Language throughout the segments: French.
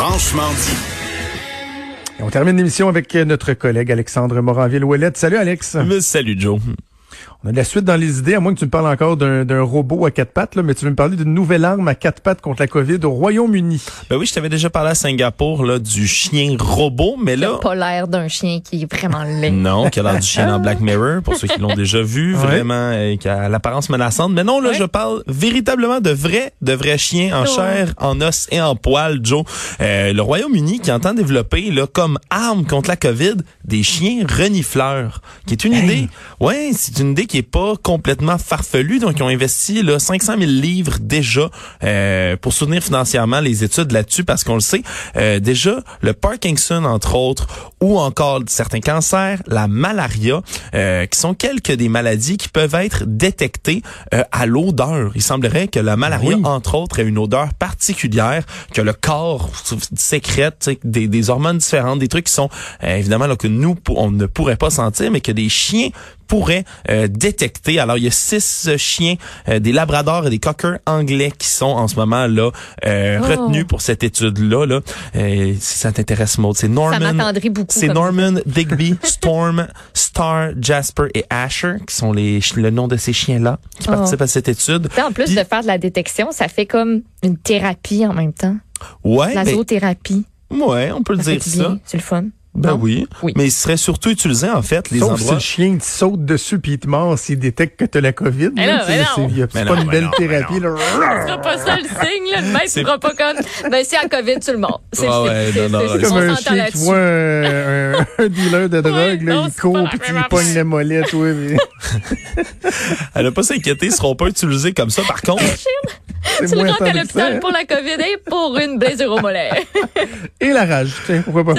Franchement dit. Et on termine l'émission avec notre collègue Alexandre Moranville-Ouellette. Salut Alex. Mais salut Joe. On a de la suite dans les idées, à moins que tu me parles encore d'un robot à quatre pattes, là, mais tu veux me parler d'une nouvelle arme à quatre pattes contre la COVID au Royaume-Uni. Ben oui, je t'avais déjà parlé à Singapour là, du chien robot, mais là... pas l'air d'un chien qui est vraiment laid. Non, qui a l'air du chien dans Black Mirror, pour ceux qui l'ont déjà vu, vraiment, et qui a l'apparence menaçante. Mais non, là, je parle véritablement de vrais, de vrais chiens en chair, en os et en poils, Joe. Euh, le Royaume-Uni qui entend développer là, comme arme contre la COVID des chiens renifleurs, qui est une idée... Ouais, c'est une idée qui est pas complètement farfelue. Donc, ils ont investi là, 500 000 livres déjà euh, pour soutenir financièrement les études là-dessus parce qu'on le sait. Euh, déjà, le Parkinson, entre autres, ou encore certains cancers, la malaria, euh, qui sont quelques des maladies qui peuvent être détectées euh, à l'odeur. Il semblerait que la malaria, entre autres, ait une odeur particulière, que le corps sécrète des, des hormones différentes, des trucs qui sont évidemment là, que nous, on ne pourrait pas sentir, mais que des chiens pourrait euh, détecter. Alors, il y a six euh, chiens, euh, des labradors et des cockers anglais qui sont en ce moment là euh, oh. retenus pour cette étude-là. Là. si ça t'intéresse, Maud, c'est Norman. C'est Norman, Digby, Storm, Star, Jasper et Asher qui sont les le nom de ces chiens-là qui oh. participent à cette étude. en plus de faire de la détection, ça fait comme une thérapie en même temps. Ouais. La zoothérapie. Ouais, on peut le dire ça. C'est le fun. Ben oui. Mais il serait surtout utilisé, en fait, les Sauf endroits... si le chien te saute dessus puis il te mord s'il détecte que t'as la COVID. C'est pas une belle thérapie. Là. Ce sera pas ça le signe. Là. Le maître ne fera pas comme... Ben, si à COVID, tu le mords. C'est ah ouais, comme un chien qui voit un, un, dealer de drogue, là, il court puis tu lui pognes la molette. toi. Mais... Elle a pas s'inquiéter, ils seront pas utilisés comme ça. Par contre... tu le rentres à l'hôpital pour la COVID et pour une blessure au mollet. et la rage, tiens, pourquoi pas.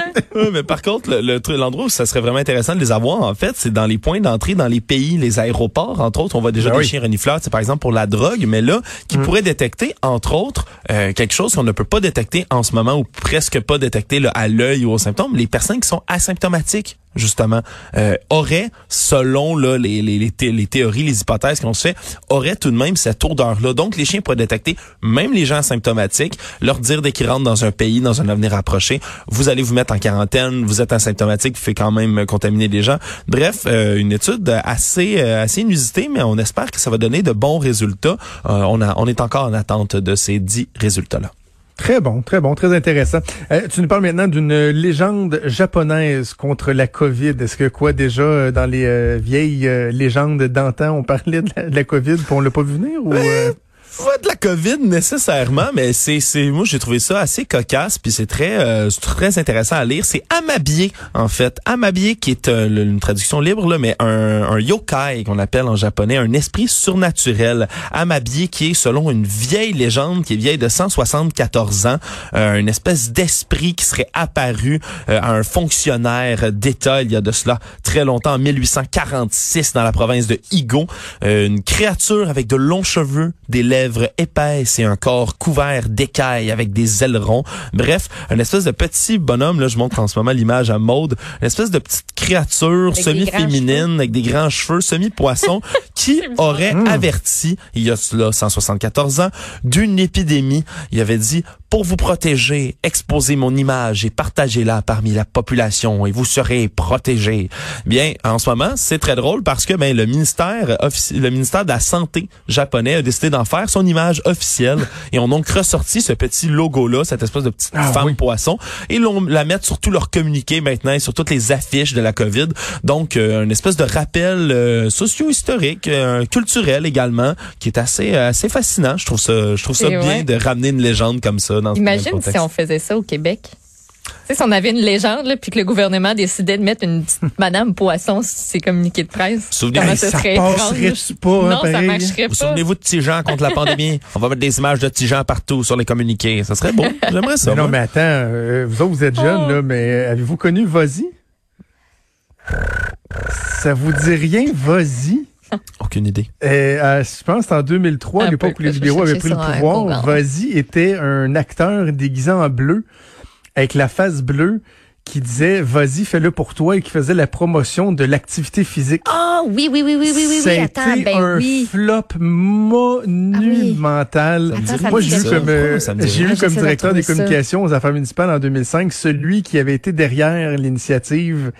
mais par contre, l'endroit où ça serait vraiment intéressant de les avoir, en fait, c'est dans les points d'entrée dans les pays, les aéroports, entre autres. On voit déjà ben des chiens renifleurs, c'est par exemple pour la drogue, mais là, qui mm. pourrait détecter, entre autres, euh, quelque chose qu'on ne peut pas détecter en ce moment ou presque pas détecter là, à l'œil ou aux symptômes, les personnes qui sont asymptomatiques justement, euh, aurait, selon là, les, les, les, théories, les hypothèses qu'on se fait, aurait tout de même cette odeur-là. Donc, les chiens pourraient détecter même les gens asymptomatiques, leur dire dès qu'ils rentrent dans un pays, dans un avenir approché, vous allez vous mettre en quarantaine, vous êtes asymptomatique, vous faites quand même contaminer des gens. Bref, euh, une étude assez euh, assez inusitée, mais on espère que ça va donner de bons résultats. Euh, on, a, on est encore en attente de ces dix résultats-là. Très bon, très bon, très intéressant. Euh, tu nous parles maintenant d'une légende japonaise contre la COVID. Est-ce que quoi déjà euh, dans les euh, vieilles légendes d'antan, on parlait de la, COVID, puis on l'a pas vu venir ou pas de la COVID nécessairement, mais c'est c'est moi j'ai trouvé ça assez cocasse puis c'est très euh, très intéressant à lire. C'est Amabie en fait, Amabie qui est euh, une traduction libre là, mais un, un yokai qu'on appelle en japonais un esprit surnaturel. Amabie qui est selon une vieille légende qui est vieille de 174 ans, euh, une espèce d'esprit qui serait apparu à un fonctionnaire d'État il y a de cela très longtemps en 1846 dans la province de Higo, une créature avec de longs cheveux, des lèvres épaisse et un corps couvert d'écailles avec des ailerons. Bref, une espèce de petit bonhomme, là, je montre en ce moment l'image à mode, une espèce de petite créature semi-féminine avec des grands cheveux, semi-poisson, qui aurait hmm. averti, il y a cela 174 ans, d'une épidémie. Il avait dit, pour vous protéger, exposez mon image et partagez-la parmi la population et vous serez protégé. Bien, en ce moment, c'est très drôle parce que ben, le ministère le ministère de la Santé japonais a décidé d'en faire son image officielle et ont donc ressorti ce petit logo-là, cette espèce de petite ah femme poisson, et l'on la mettre sur tous leurs communiqués maintenant et sur toutes les affiches de la COVID. Donc, euh, une espèce de rappel euh, socio-historique, euh, culturel également, qui est assez assez fascinant. Je trouve ça, je trouve ça bien de ramener une légende comme ça Imagine si on faisait ça au Québec. Si on avait une légende, là, puis que le gouvernement décidait de mettre une petite Madame Poisson sur ses communiqués de presse. Souvenez-vous, ça, serait passerait pas, hein, Non, ça marcherait pas. Souvenez-vous de Tijan contre la pandémie. on va mettre des images de Tijan partout sur les communiqués. Ça serait beau. J'aimerais ça. non, mais attends, euh, vous autres, vous êtes jeunes, oh. là, mais avez-vous connu Vozy? Ça vous dit rien, Vozy? Aucune idée. Euh, je pense que en 2003, à l'époque où les libéraux avaient pris le pouvoir, Vozy était un acteur déguisé en bleu, avec la face bleue, qui disait vas-y fais-le pour toi et qui faisait la promotion de l'activité physique. Ah oui oui oui oui oui oui oui a attends été ben un oui. flop monumental. Ça me Moi j'ai eu comme euh, j'ai eu comme de directeur des ça. communications aux affaires municipales en 2005 celui qui avait été derrière l'initiative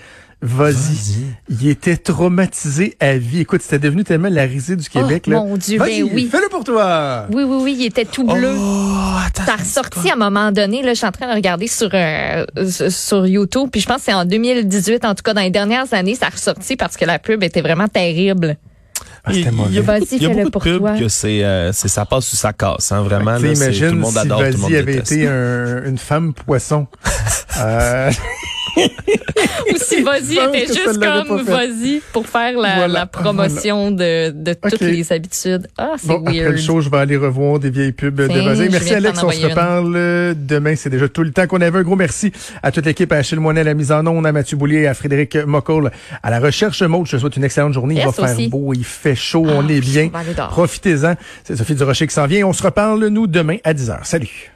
Vas-y. Il était traumatisé à vie. Écoute, c'était devenu tellement la risée du Québec. Oh, là. mon Dieu, Vas-y, ben oui. Fais-le pour toi. Oui oui oui il était tout bleu. Oh, attends. Ça a ressorti à un moment donné, là, je suis en train de regarder sur euh, sur- YouTube, puis je pense que c'est en 2018, en tout cas dans les dernières années, ça a ressorti parce que la pub était vraiment terrible. Ah, c'était Il- mauvais. Il y a, beaucoup- il y a fais-le beaucoup de pubs toi. que c'est euh, c'est ça passe ou ça casse, hein, vraiment. Là, c'est- imagine tout le monde si adore, tout le monde Vas-y avait déteste. été un- une femme poisson. euh, Ou si vas-y était juste comme vas-y pour faire la, Voilà, la promotion de, de toutes les habitudes. Ah, c'est Bon, après weird. le show, je vais aller revoir des vieilles pubs de Vas-y. Merci Alex, on se une. reparle demain. C'est déjà tout le temps qu'on avait. Un gros merci à toute l'équipe, à Achille Moinet à la mise en onde, à Mathieu Boulier, à Frédéric Mocoll, à la recherche mode. Je te souhaite une excellente journée. il va faire aussi. beau, il fait chaud, Ah, on est bien. Profitez-en. C'est Sophie Durocher qui s'en vient. On se reparle, nous, demain à 10h. Salut.